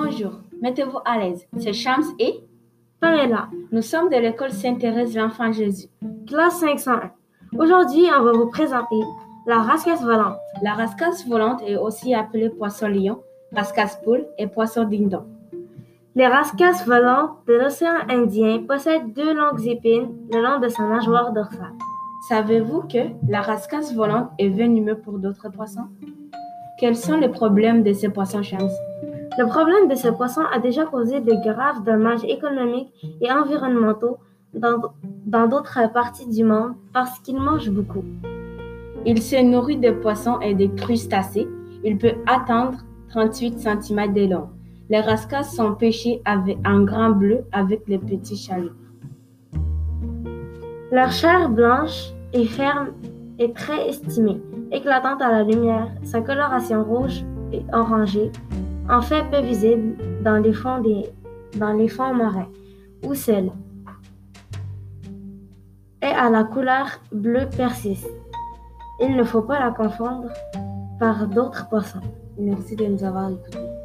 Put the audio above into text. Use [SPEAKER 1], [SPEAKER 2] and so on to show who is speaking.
[SPEAKER 1] Bonjour, mettez-vous à l'aise. C'est Shams et
[SPEAKER 2] Pamela,
[SPEAKER 1] nous sommes de l'école Sainte-Thérèse l'Enfant Jésus.
[SPEAKER 2] classe 501. Aujourd'hui, on va vous présenter la rascasse volante.
[SPEAKER 1] La rascasse volante est aussi appelée poisson-lion, rascasse poule et poisson dindon.
[SPEAKER 2] Les rascasses volantes de l'océan Indien possèdent deux longues épines le long de sa nageoire dorsale.
[SPEAKER 1] Savez-vous que la rascasse volante est venimeuse pour d'autres poissons? Quels sont les problèmes de ces poissons, Shams?
[SPEAKER 2] Le problème de ce poisson a déjà causé de graves dommages économiques et environnementaux dans d'autres parties du monde parce qu'il mange beaucoup.
[SPEAKER 1] Il se nourrit de poissons et de crustacés. Il peut atteindre 38 cm de long. Les rascasses sont pêchées avec un grand bleu avec les petits chaluts.
[SPEAKER 2] Leur chair blanche et ferme est très estimée, éclatante à la lumière. Sa coloration rouge et orangée en fait peu visible dans les fonds, des, dans les fonds marins ou sels et à la couleur bleu persiste. Il ne faut pas la confondre par d'autres poissons.
[SPEAKER 1] Merci de nous avoir écoutés.